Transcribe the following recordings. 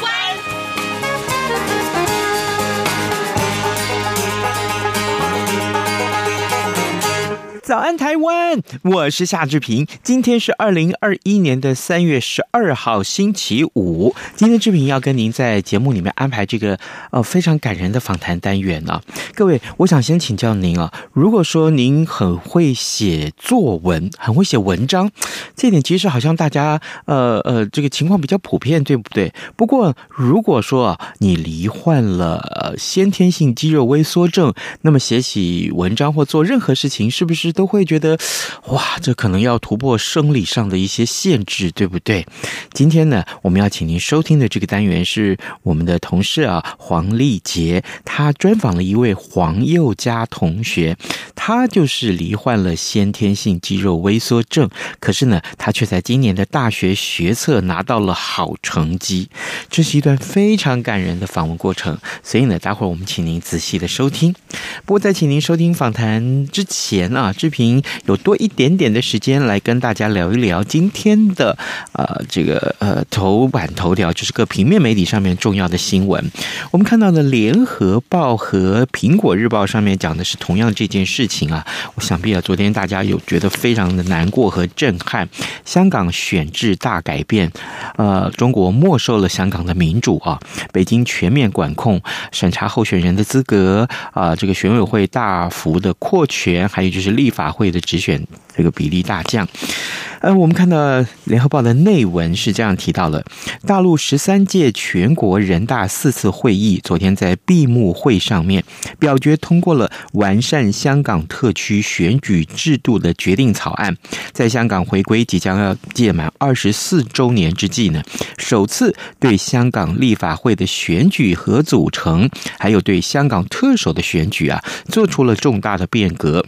湾》。早安，台湾！我是夏志平。今天是二零二一年的三月十二号，星期五。今天志平要跟您在节目里面安排这个呃非常感人的访谈单元呢、各位，我想先请教您啊，如果说您很会写作文，很会写文章，这点其实好像大家呃呃这个情况比较普遍，对不对？不过如果说啊你罹患了呃先天性肌肉萎缩症，那么写起文章或做任何事情，是不是都会觉得，哇，这可能要突破生理上的一些限制，对不对？今天呢，我们要请您收听的这个单元是我们的同事啊，黄丽杰，他专访了一位黄宥嘉同学，他就是罹患了先天性肌肉萎缩症，可是呢，他却在今年的大学学测拿到了好成绩，这是一段非常感人的访问过程，所以呢，待会儿我们请您仔细的收听。不过在请您收听访谈之前啊，志平有多一点点的时间来跟大家聊一聊今天的呃这个呃头版头条，就是各平面媒体上面重要的新闻。我们看到的《联合报》和《苹果日报》上面讲的是同样这件事情啊。我想必啊，昨天大家有觉得非常的难过和震撼。香港选制大改变，呃，中国没收了香港的民主啊，北京全面管控审查候选人的资格啊，这个选委会大幅的扩权，还有就是立。法会的直选这个比例大降，呃，我们看到联合报的内文是这样提到了：大陆十三届全国人大四次会议昨天在闭幕会上面表决通过了完善香港特区选举制度的决定草案，在香港回归即将要届满二十四周年之际呢，首次对香港立法会的选举和组成，还有对香港特首的选举啊，做出了重大的变革。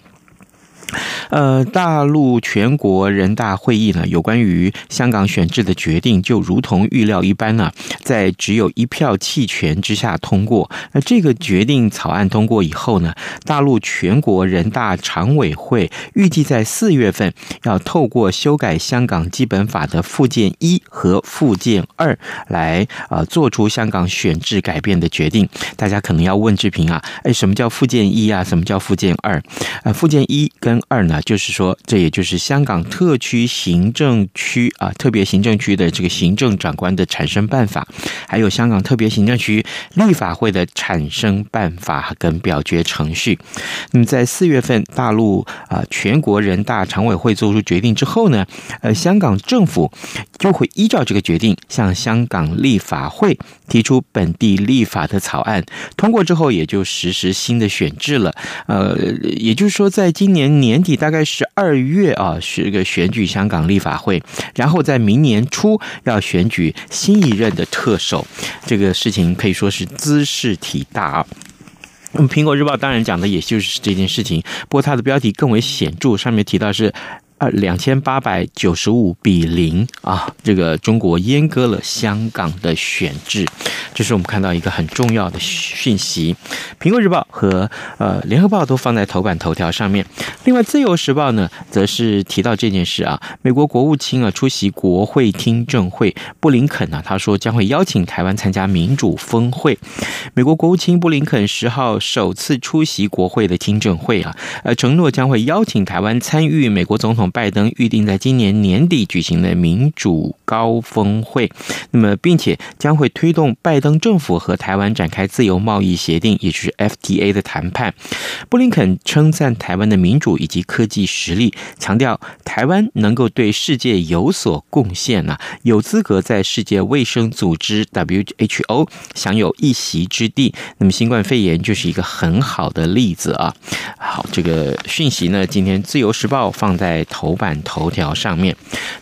呃，大陆全国人大会议呢，有关于香港选制的决定，就如同预料一般呢，在只有一票弃权之下通过。那这个决定草案通过以后呢，大陆全国人大常委会预计在四月份要透过修改香港基本法的附件一和附件二来呃做出香港选制改变的决定。大家可能要问志平啊，哎，什么叫附件一啊？什么叫附件二？呃，附件一跟二呢？就是说，这也就是香港特区行政区啊，特别行政区的这个行政长官的产生办法，还有香港特别行政区立法会的产生办法跟表决程序。那么在四月份，大陆啊全国人大常委会做出决定之后呢，呃，香港政府就会依照这个决定，向香港立法会提出本地立法的草案，通过之后也就实施新的选制了。呃，也就是说，在今年年底大概是二月啊，是个选举香港立法会，然后在明年初要选举新一任的特首，这个事情可以说是兹事体大啊。那么《苹果日报》当然讲的也就是这件事情，不过它的标题更为显著，上面提到是。二两千八百九十五比零啊！这个中国阉割了香港的选制，这是我们看到一个很重要的讯息。苹果日报和呃联合报都放在头版头条上面。另外，自由时报呢，则是提到这件事啊。美国国务卿啊出席国会听证会，布林肯呢、他说将会邀请台湾参加民主峰会。美国国务卿布林肯十号首次出席国会的听证会啊，呃承诺将会邀请台湾参与美国总统。拜登预定在今年年底举行的民主高峰会，那么并且将会推动拜登政府和台湾展开自由贸易协定，也就是 FTA 的谈判。布林肯称赞台湾的民主以及科技实力，强调台湾能够对世界有所贡献呢，有资格在世界卫生组织 WHO 享有一席之地。那么新冠肺炎就是一个很好的例子啊。好，这个讯息呢，今天自由时报放在。头版头条上面。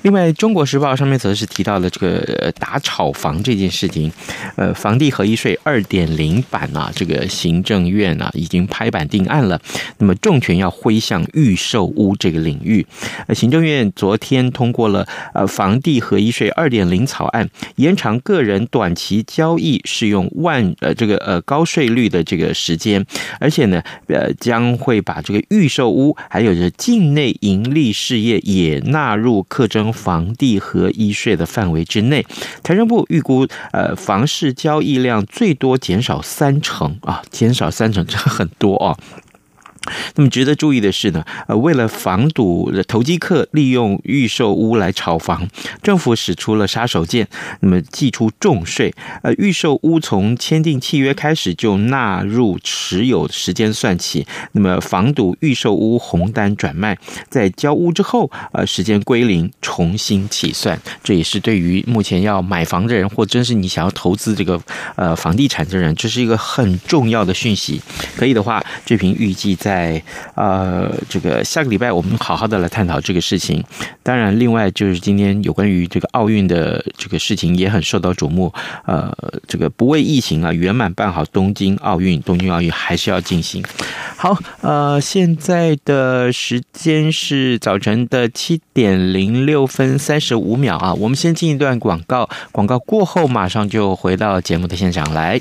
另外，《中国时报》上面则是提到了这个打炒房这件事情，呃，房地合一税二点零版啊，这个行政院啊已经拍板定案了，那么重拳要挥向预售屋这个领域。呃，行政院昨天通过了呃房地合一税二点零草案，延长个人短期交易适用万呃这个呃高税率的这个时间，而且呢，呃将会把这个预售屋还有这境内盈利事业也纳入课征房地合一税的范围之内。财政部预估，呃房市交易量最多减少三成啊，减少三成，这很多啊。那么值得注意的是呢，呃，为了防堵投机客利用预售屋来炒房，政府使出了杀手锏，那么祭出重税。呃，预售屋从签订契约开始就纳入持有时间算起，那么防堵预售屋红单转卖，在交屋之后，呃，时间归零，重新起算。这也是对于目前要买房的人，或真是你想要投资这个呃房地产的人，这是一个很重要的讯息。可以的话，这瓶预计在。在呃，这个下个礼拜我们好好的来探讨这个事情。当然，另外就是今天有关于这个奥运的这个事情也很受到瞩目。呃，这个不为疫情啊，圆满办好东京奥运，东京奥运还是要进行。好，呃，现在的时间是早晨的七点零六分三十五秒啊。我们先进一段广告，广告过后马上就回到节目的现场来。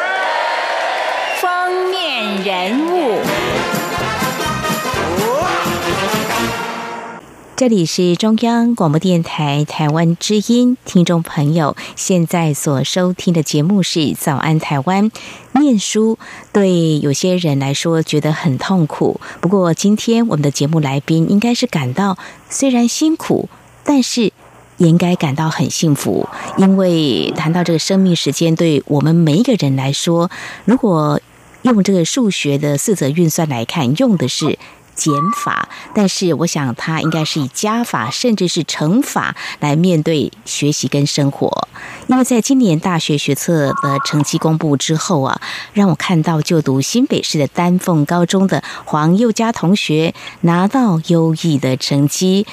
这里是中央广播电台台湾之音，听众朋友现在所收听的节目是《早安台湾》。念书对有些人来说觉得很痛苦，不过今天我们的节目来宾应该是感到虽然辛苦，但是也应该感到很幸福，因为谈到这个生命时间，对我们每一个人来说，如果用这个数学的四则运算来看，用的是。减法，但是我想他应该是以加法，甚至是乘法来面对学习跟生活。因为在今年大学学测的成绩公布之后啊，让我看到就读新北市的丹凤高中的黄宥嘉同学拿到优异的成绩。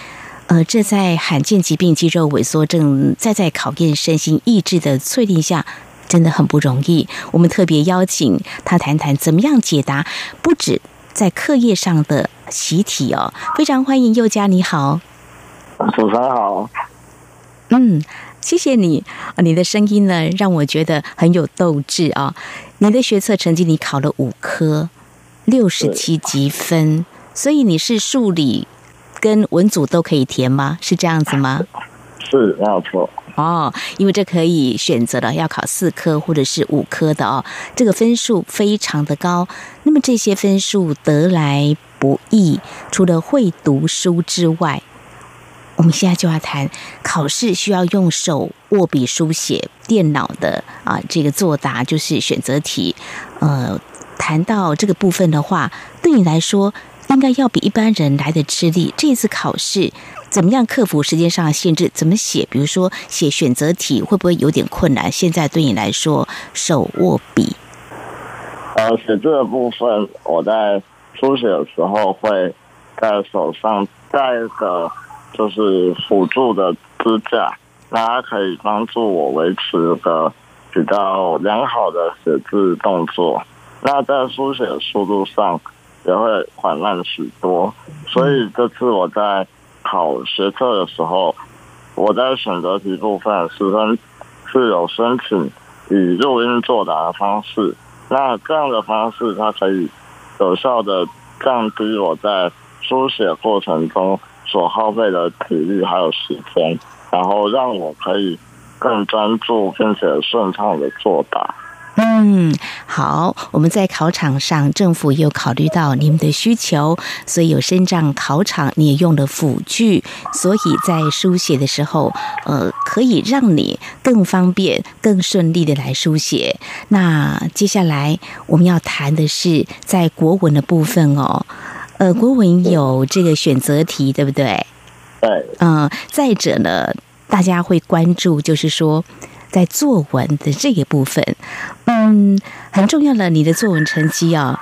呃，这在罕见疾病肌肉萎缩症再在考验身心意志的淬炼下，真的很不容易。我们特别邀请他谈谈怎么样解答，不止。在课业上的习题哦，非常欢迎佑佳，你好，主持人好，嗯，谢谢你，你的声音呢让我觉得很有斗志啊。你的学测成绩你考了五科，六十七级分，所以你是数理跟文组都可以填吗？是这样子吗？是，没有错。哦，因为这可以选择了要考四科或者是五科的哦，这个分数非常的高。那么这些分数得来不易，除了会读书之外，我们现在就要谈考试需要用手握笔书写，电脑的啊这个作答就是选择题。呃，谈到这个部分的话，对你来说应该要比一般人来的吃力。这次考试。怎么样克服时间上的限制？怎么写？比如说写选择题会不会有点困难？现在对你来说，手握笔。呃，写字的部分，我在书写的时候会在手上带一个就是辅助的支架，那它可以帮助我维持个比较良好的写字动作。那在书写速度上也会缓慢许多。所以这次我在。考学测的时候，我在选择题部分十分是有申请以录音作答的方式。那这样的方式，它可以有效的降低我在书写过程中所耗费的体力还有时间，然后让我可以更专注并且顺畅的作答。嗯，好，我们在考场上，政府也有考虑到你们的需求，所以有身障考场，你也用了辅具，所以在书写的时候，呃，可以让你更方便、更顺利的来书写。那接下来我们要谈的是在国文的部分哦，呃，国文有这个选择题，对不对？对。嗯、再者呢，大家会关注，就是说。在作文的这一部分，嗯，很重要的，你的作文成绩啊，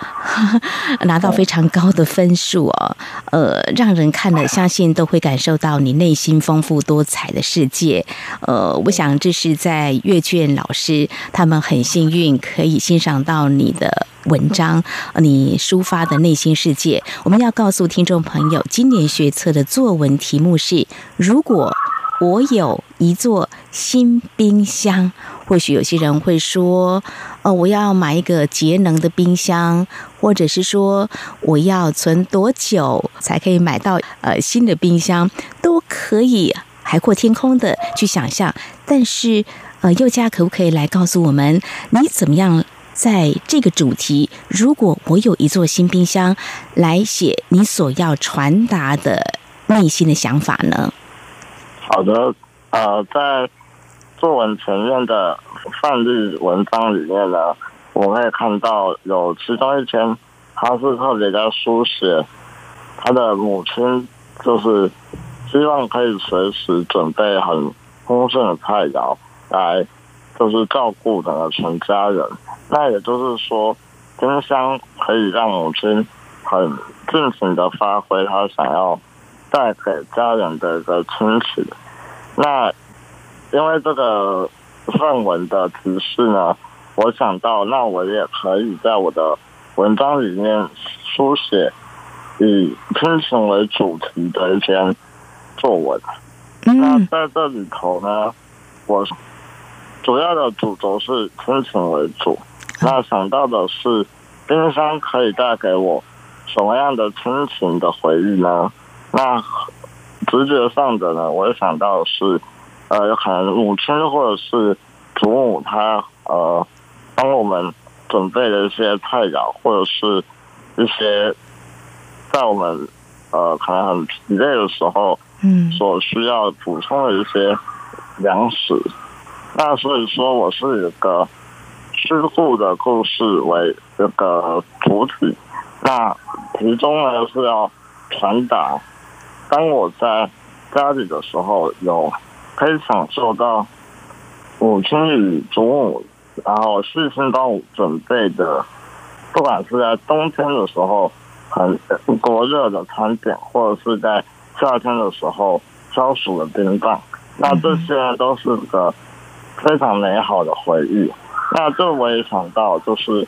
拿到非常高的分数哦，呃，让人看了相信都会感受到你内心丰富多彩的世界。呃，我想这是在阅卷老师他们很幸运可以欣赏到你的文章，你抒发的内心世界。我们要告诉听众朋友，今年学测的作文题目是：如果。我有一座新冰箱，或许有些人会说：“哦，我要买一个节能的冰箱，或者是说我要存多久才可以买到呃新的冰箱，都可以海阔天空的去想象。但是，呃，宥嘉可不可以来告诉我们，你怎么样在这个主题？如果我有一座新冰箱，来写你所要传达的内心的想法呢？”好的，呃，在作文前面的范例文章里面呢，我可以看到有其中一篇，他是特别在书写他的母亲，就是希望可以随时准备很丰盛的菜肴来，就是照顾整个全家人。那也就是说，冰箱可以让母亲很尽情的发挥他想要。带给家人的一个亲情，那因为这个范文的提示呢，我想到，那我也可以在我的文章里面书写以亲情为主题的一篇作文。那在这里头呢，我主要的主轴是亲情为主，那想到的是冰箱可以带给我什么样的亲情的回忆呢？那直觉上的呢，我也想到是，呃，有可能母亲或者是祖母，她呃帮我们准备的一些菜肴，或者是一些在我们呃可能很疲累的时候，嗯，所需要补充的一些粮食。那所以说，我是一个虚构的故事为这个主体，那其中呢是要传达。当我在家里的时候，有可以享受到母亲与祖母，然后事先帮我准备的，不管是在冬天的时候很过热的餐点，或者是在夏天的时候消暑的冰棒，那这些都是个非常美好的回忆。那这我也想到，就是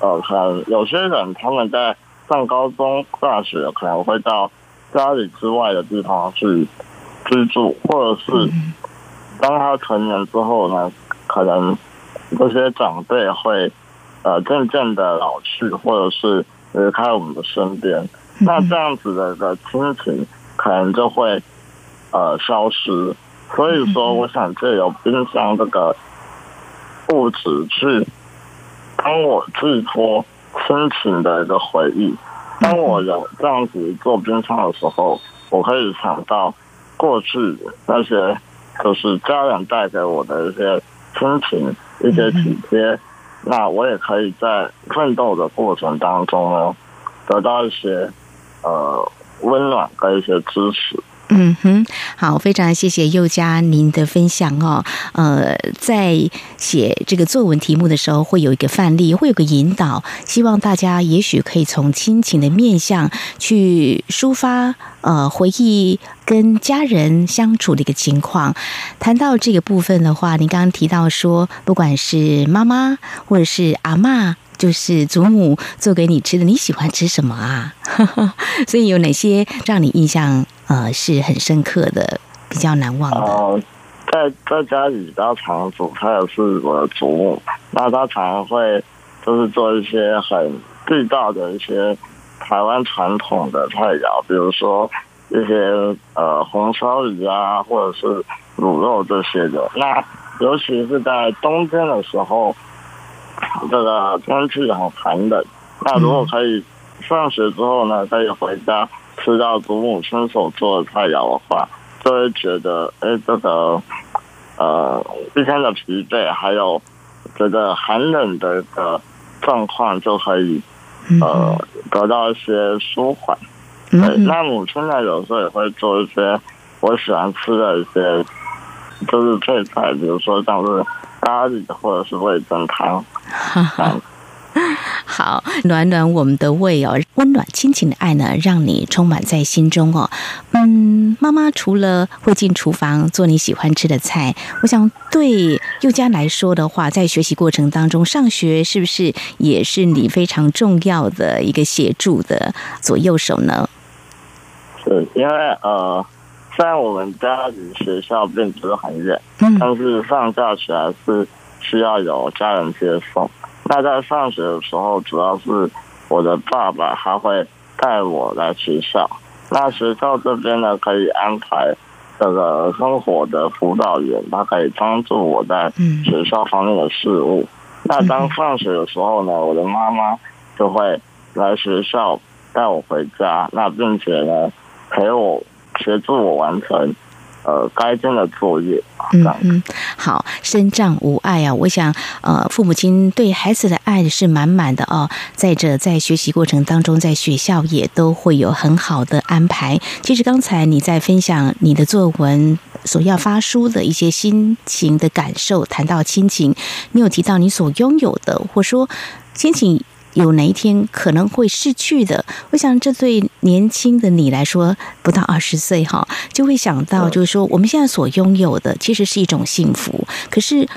呃，可能有些人他们在上高中、大学可能会到。家里之外的地方去居住，或者是当他成年之后呢，可能这些长辈会呃渐渐的老去，或者是离开我们的身边，那这样子的一个亲情可能就会呃消失。所以说，我想借由冰箱这个物质去帮我寄托亲情的一个回忆。当我有这样子做冰箱的时候，我可以想到过去那些就是家人带给我的一些亲情、一些体贴，那我也可以在奋斗的过程当中呢，得到一些呃温暖跟一些支持。嗯哼，好，非常谢谢佑嘉您的分享哦。呃，在写这个作文题目的时候，会有一个范例，会有个引导，希望大家也许可以从亲情的面向去抒发呃回忆跟家人相处的一个情况。谈到这个部分的话，您刚刚提到说，不管是妈妈或者是阿嬷。就是祖母做给你吃的，你喜欢吃什么啊？所以有哪些让你印象呃是很深刻的、比较难忘的？呃、在在家里比较常煮菜的是我的祖母，那她常常会就是做一些很地道的一些台湾传统的菜肴，比如说一些呃红烧鱼啊，或者是卤肉这些的。那尤其是在冬天的时候。这个天气很寒冷，那如果可以上学之后呢，可以回家吃到祖母亲手做的菜肴的话，就会觉得，哎，这个呃一天的疲惫，还有这个寒冷的一个状况，就可以呃得到一些舒缓。对，那母亲呢，有时候也会做一些我喜欢吃的一些，就是配菜，比如说像是咖喱或者是味增汤。好，暖暖我们的胃哦，温暖亲情的爱呢，让你充满在心中哦。嗯，妈妈除了会进厨房做你喜欢吃的菜，我想对宥嘉来说的话，在学习过程当中，上学是不是也是你非常重要的一个协助的左右手呢？是因为呃，虽然我们家离学校并不是很远，但是上下学还是需要有家人接送。那在上学的时候，主要是我的爸爸他会带我来学校。那学校这边呢，可以安排这个生活的辅导员，他可以帮助我在学校方面的事务。那当放学的时候呢，我的妈妈就会来学校带我回家，那并且呢。陪我协助我完成呃该真的作业。嗯嗯，好，身障无碍啊！我想呃，父母亲对孩子的爱是满满的哦。再者，在学习过程当中，在学校也都会有很好的安排。其实刚才你在分享你的作文所要发书的一些心情的感受，谈到亲情，你有提到你所拥有的，或说亲情。有哪一天可能会逝去的？我想，这对年轻的你来说，不到二十岁哈，就会想到，就是说，我们现在所拥有的其实是一种幸福。可是，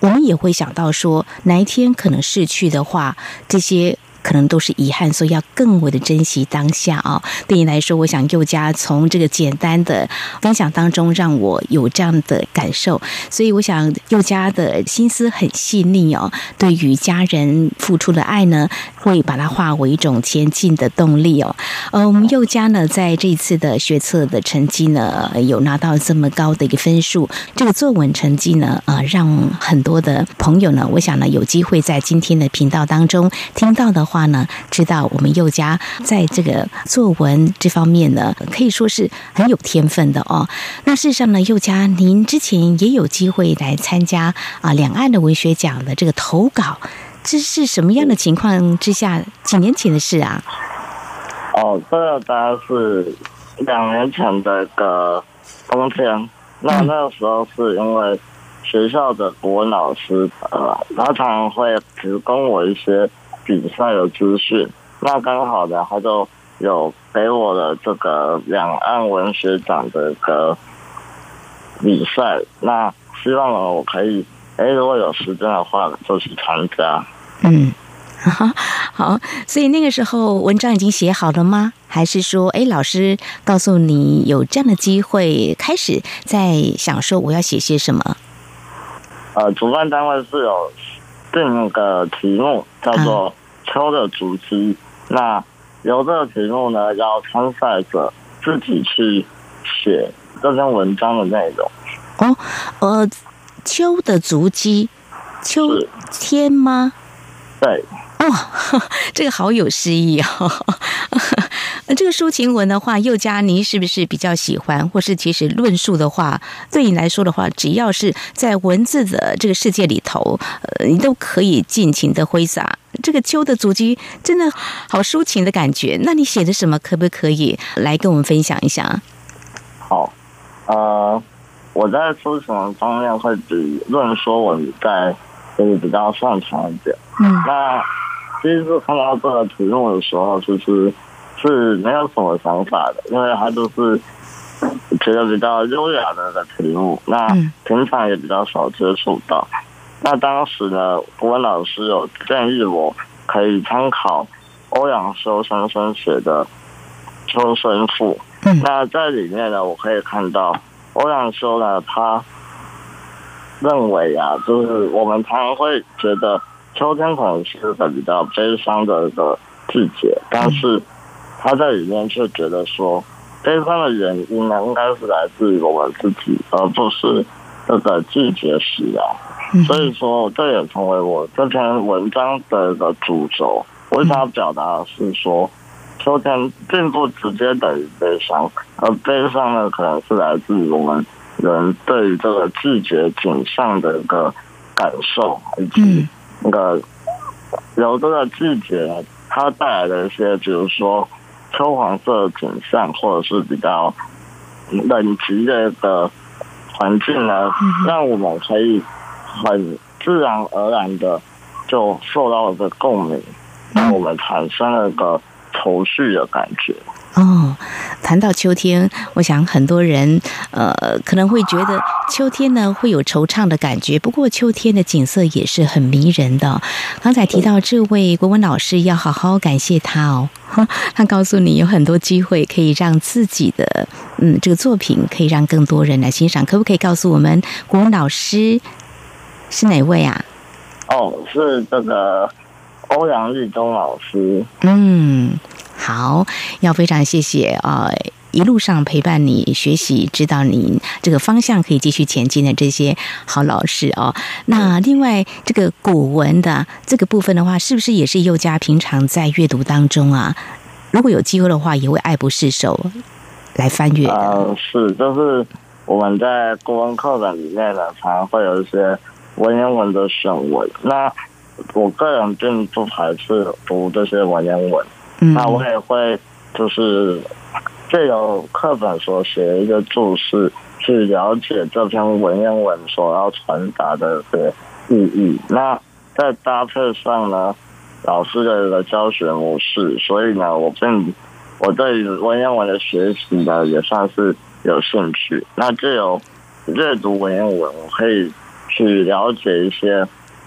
我们也会想到说，哪一天可能逝去的话，这些。可能都是遗憾，所以要更为的珍惜当下啊！对你来说，我想宥嘉从这个简单的分享当中，让我有这样的感受。所以，我想宥嘉的心思很细腻哦，对于家人付出的爱呢，会把它化为一种前进的动力哦。呃，我们宥嘉呢，在这次的学测的成绩呢，有拿到这么高的一个分数，这个作文成绩呢，呃，让很多的朋友呢，我想呢，有机会在今天的频道当中听到的。话话呢，知道我们宥嘉在这个作文这方面呢，可以说是很有天分的哦。那事实上呢，宥嘉，您之前也有机会来参加啊两岸的文学奖的这个投稿，这是什么样的情况之下？几年前的事啊？哦，这个大概是两年前的一个冬天。那那个时候是因为学校的国文老师呃，他常常会提供我一些。比赛的资讯，那刚好呢，他就有给我的这个两岸文学奖的一个比赛，那希望呢，我可以，哎，如果有时间的话，就去参加。嗯，好，所以那个时候文章已经写好了吗？还是说，哎，老师告诉你有这样的机会，开始在想说我要写些什么？呃，主办单位是有。定个题目叫做《秋的足迹》，那由这个题目呢，要参赛者自己去写这篇文章的内容。哦，呃，秋的足迹，秋天吗？对。哦，这个好有诗意哦。这个抒情文的话，佑嘉，你是不是比较喜欢？或是其实论述的话，对你来说的话，只要是在文字的这个世界里头，呃，你都可以尽情的挥洒。这个秋的足迹真的好抒情的感觉。那你写的什么？可不可以来跟我们分享一下？好，呃，我在抒情方面会比论说文在就是比较擅长一点。嗯，那第一次看到这个题目的时候，其实。是没有什么想法的，因为它都是觉得比较优雅的一个题目，那平常也比较少接触到。那当时呢，国文老师有建议我可以参考欧阳修先生写的《秋声赋》。那在里面呢，我可以看到欧阳修呢，他认为啊，就是我们常常会觉得秋天可能是个比较悲伤的一个季节，但是。他在里面却觉得说，悲伤的原因呢，应该是来自于我们自己，而不是这个季节使然。所以说这也成为我这篇文章的一个主轴。我想要表达的是说，秋天并不直接等于悲伤，而悲伤呢，可能是来自于我们人对于这个季节景象的一个感受，以及那个由这个季节它带来的一些，比如说秋黄色的景象，或者是比较冷极的一个环境呢，让我们可以很自然而然的就受到了这个共鸣。让我们产生了个愁绪的感觉。哦，谈到秋天，我想很多人呃可能会觉得秋天呢会有惆怅的感觉。不过秋天的景色也是很迷人的。刚才提到这位国文老师，要好好感谢他哦。他告诉你有很多机会可以让自己的嗯这个作品可以让更多人来欣赏。可不可以告诉我们国文老师是哪位啊？哦，是这个。欧阳日中老师，嗯，好，要非常谢谢啊、呃，一路上陪伴你学习，知道你这个方向可以继续前进的这些好老师哦。那另外这个古文的这个部分的话，是不是也是佑嘉平常在阅读当中啊？如果有机会的话，也会爱不释手来翻阅。呃，是，就是我们在国文课本里面呢，常常会有一些文言文的选文，那。我个人并不排斥读这些文言文，嗯、那我也会就是借由课本所写一个注释，去了解这篇文言文所要传达的这个意义。那在搭配上呢，老师的一个教学模式，所以呢，我并我对文言文的学习呢也算是有兴趣。那借由阅读文言文，我可以去了解一些。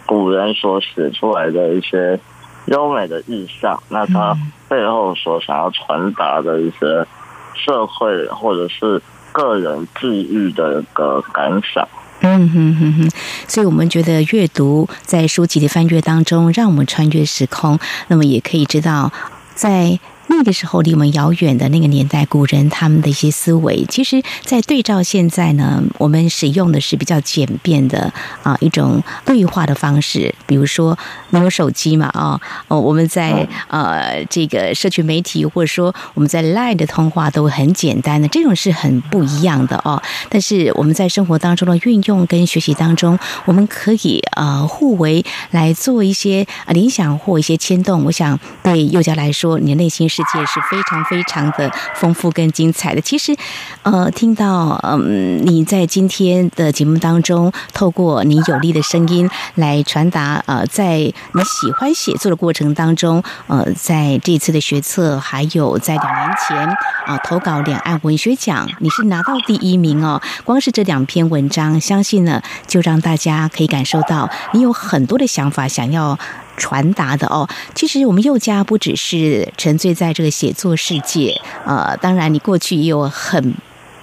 古人所写出来的一些优美的意象，那他背后所想要传达的一些社会或者是个人际遇的一个感想。嗯哼哼哼，所以我们觉得阅读在书籍的翻阅当中，让我们穿越时空，那么也可以知道在。那个时候离我们遥远的那个年代，古人他们的一些思维，其实，在对照现在呢，我们使用的是比较简便的啊一种对话的方式。比如说，没有手机嘛？啊，哦，我们在呃这个社群媒体，或者说我们在 Line 的通话都很简单的，这种是很不一样的哦。但是我们在生活当中的运用跟学习当中，我们可以呃互为来做一些啊联想或一些牵动。我想对幼教来说，你的内心是。世界是非常非常的丰富跟精彩的。其实，呃，听到嗯你在今天的节目当中，透过你有力的声音来传达，呃，在你喜欢写作的过程当中，呃，在这次的学测，还有在两年前啊、呃、投稿两岸文学奖，你是拿到第一名哦。光是这两篇文章，相信呢，就让大家可以感受到你有很多的想法想要。传达的哦，其实我们佑家不只是沉醉在这个写作世界，呃，当然你过去也有很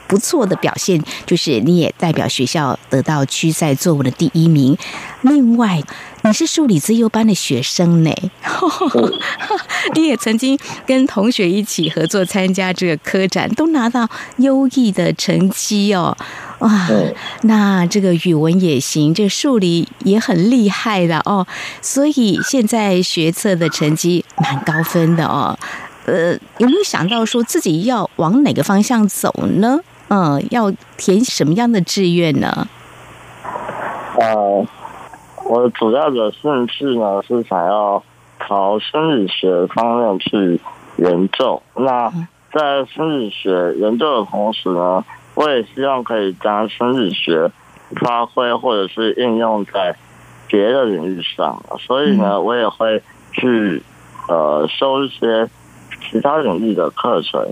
不错的表现，就是你也代表学校得到区赛作文的第一名。另外，你是数理自优班的学生呢，你也曾经跟同学一起合作参加这个科展，都拿到优异的成绩哦。哇，那这个语文也行，这个数理也很厉害的哦。所以现在学测的成绩蛮高分的哦。呃，有没有想到说自己要往哪个方向走呢？嗯，要填什么样的志愿呢？呃，我主要的兴趣呢是想要朝生理学方面去研究。那在生理学研究的同时呢，我也希望可以将生理学发挥或者是应用在别的领域上，所以呢，我也会去呃修一些其他领域的课程，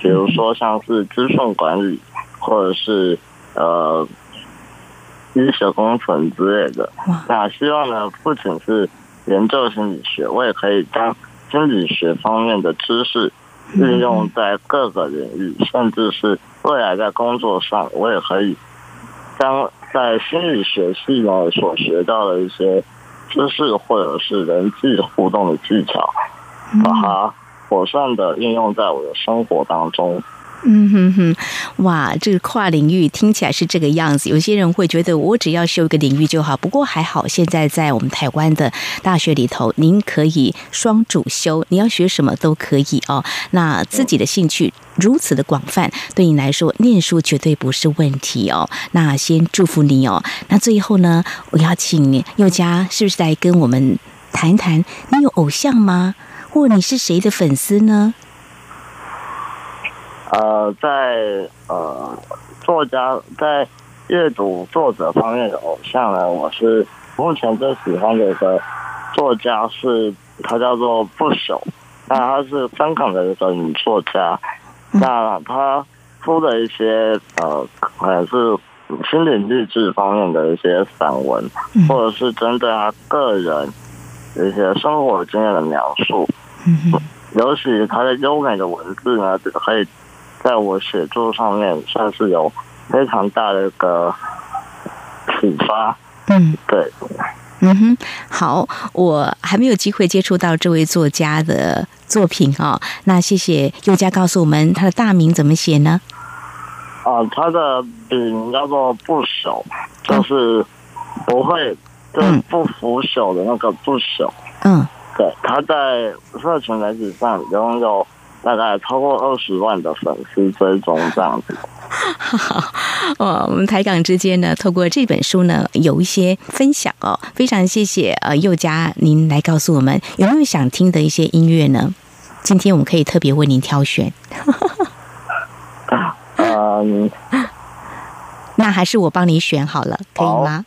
比如说像是资讯管理或者是呃医学工程之类的。那希望呢，不仅是研究心理学，我也可以将心理学方面的知识运用在各个领域，甚至是。未来在工作上，我也可以将在心理学系呢所学到的一些知识，或者是人际互动的技巧，把它妥善的应用在我的生活当中。嗯哼哼，哇，这个跨领域听起来是这个样子。有些人会觉得我只要修一个领域就好，不过还好，现在在我们台湾的大学里头，您可以双主修，你要学什么都可以哦。那自己的兴趣如此的广泛，对你来说念书绝对不是问题哦。那先祝福你哦。那最后呢，我要请宥嘉是不是来跟我们谈谈？你有偶像吗？或你是谁的粉丝呢？呃，在呃作家在阅读作者方面的偶像呢，我是目前最喜欢的一个作家是，他叫做不朽，那他是香港的一个女作家，那他出的一些呃，可能是心灵励志方面的一些散文，或者是针对他个人一些生活经验的描述，尤其他的优美的文字呢，可以。在我写作上面算是有非常大的一个启发。嗯，对，嗯哼，好，我还没有机会接触到这位作家的作品哦。那谢谢宥嘉告诉我们他的大名怎么写呢？啊，他的笔名叫做不朽，就是不会，就是不腐朽的那个不朽。嗯，对，他在社群媒体上拥有。大概超过二十万的粉丝追踪这样子。好，哦，我们台港之间呢，透过这本书呢，有一些分享哦。非常谢谢呃佑佳，您来告诉我们有没有想听的一些音乐呢？今天我们可以特别为您挑选。嗯，那还是我帮你选好了，可以吗？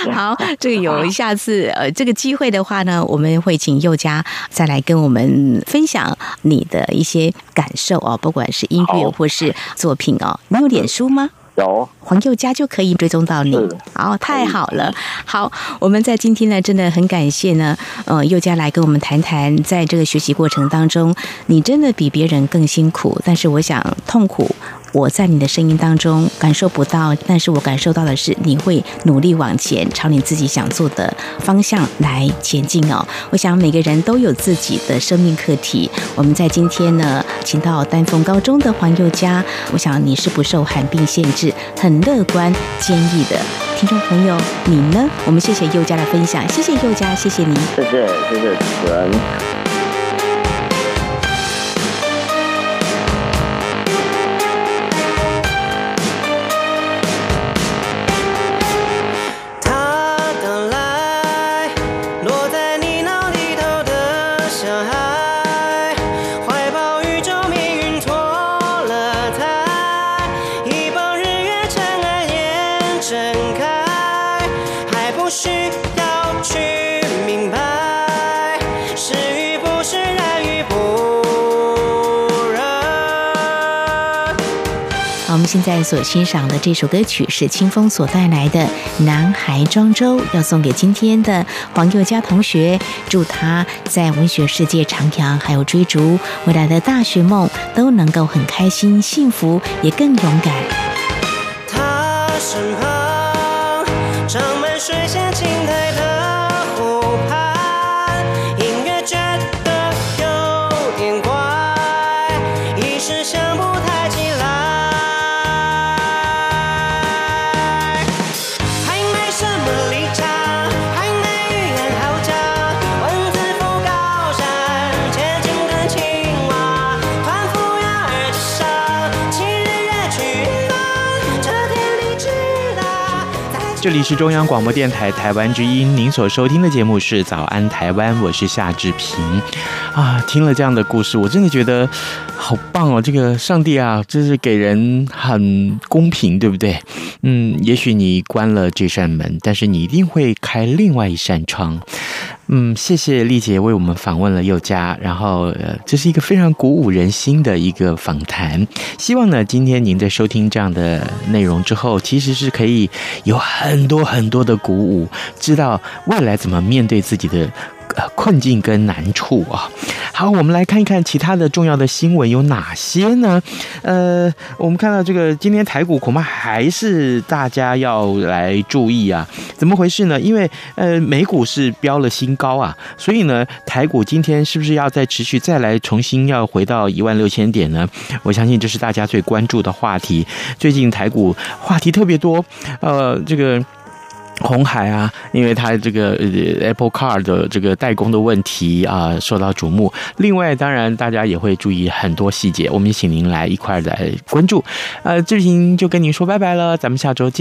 好，这个有下次呃，这个机会的话呢，我们会请宥嘉再来跟我们分享你的一些感受哦，不管是音乐或是作品哦。你有脸书吗？有，黄宥嘉就可以追踪到你。好，太好了。好，我们在今天呢，真的很感谢呢，呃，宥嘉来跟我们谈谈，在这个学习过程当中，你真的比别人更辛苦，但是我想痛苦。我在你的声音当中感受不到，但是我感受到的是你会努力往前，朝你自己想做的方向来前进哦。我想每个人都有自己的生命课题。我们在今天呢，请到丹凤高中的黄宥嘉，我想你是不受寒病限制，很乐观、坚毅的听众朋友。你呢？我们谢谢宥嘉的分享，谢谢宥嘉，谢谢您，谢谢，谢谢主持人。现在所欣赏的这首歌曲是清风所带来的《男孩庄周》，要送给今天的黄宥嘉同学，祝他在文学世界徜徉，还有追逐未来的大学梦都能够很开心、幸福，也更勇敢。他身旁长满水仙这里是中央广播电台台湾之音，您所收听的节目是《早安台湾》，我是夏志平。啊，听了这样的故事，我真的觉得好棒哦！这个上帝啊，真是给人很公平，对不对？嗯，也许你关了这扇门，但是你一定会开另外一扇窗。嗯，谢谢丽姐为我们访问了宥嘉，然后呃，这是一个非常鼓舞人心的一个访谈。希望呢，今天您在收听这样的内容之后，其实是可以有很多很多的鼓舞，知道未来怎么面对自己的呃困境跟难处啊。好，我们来看一看其他的重要的新闻有哪些呢？呃，我们看到这个今天台股恐怕还是大家要来注意啊，怎么回事呢？因为呃美股是飙了新高啊，所以呢台股今天是不是要再持续再来重新要回到一万六千点呢？我相信这是大家最关注的话题。最近台股话题特别多，呃，这个。红海啊，因为它这个 Apple Car 的这个代工的问题啊，受到瞩目。另外，当然大家也会注意很多细节，我们也请您来一块来关注。呃，志平就跟您说拜拜了，咱们下周见。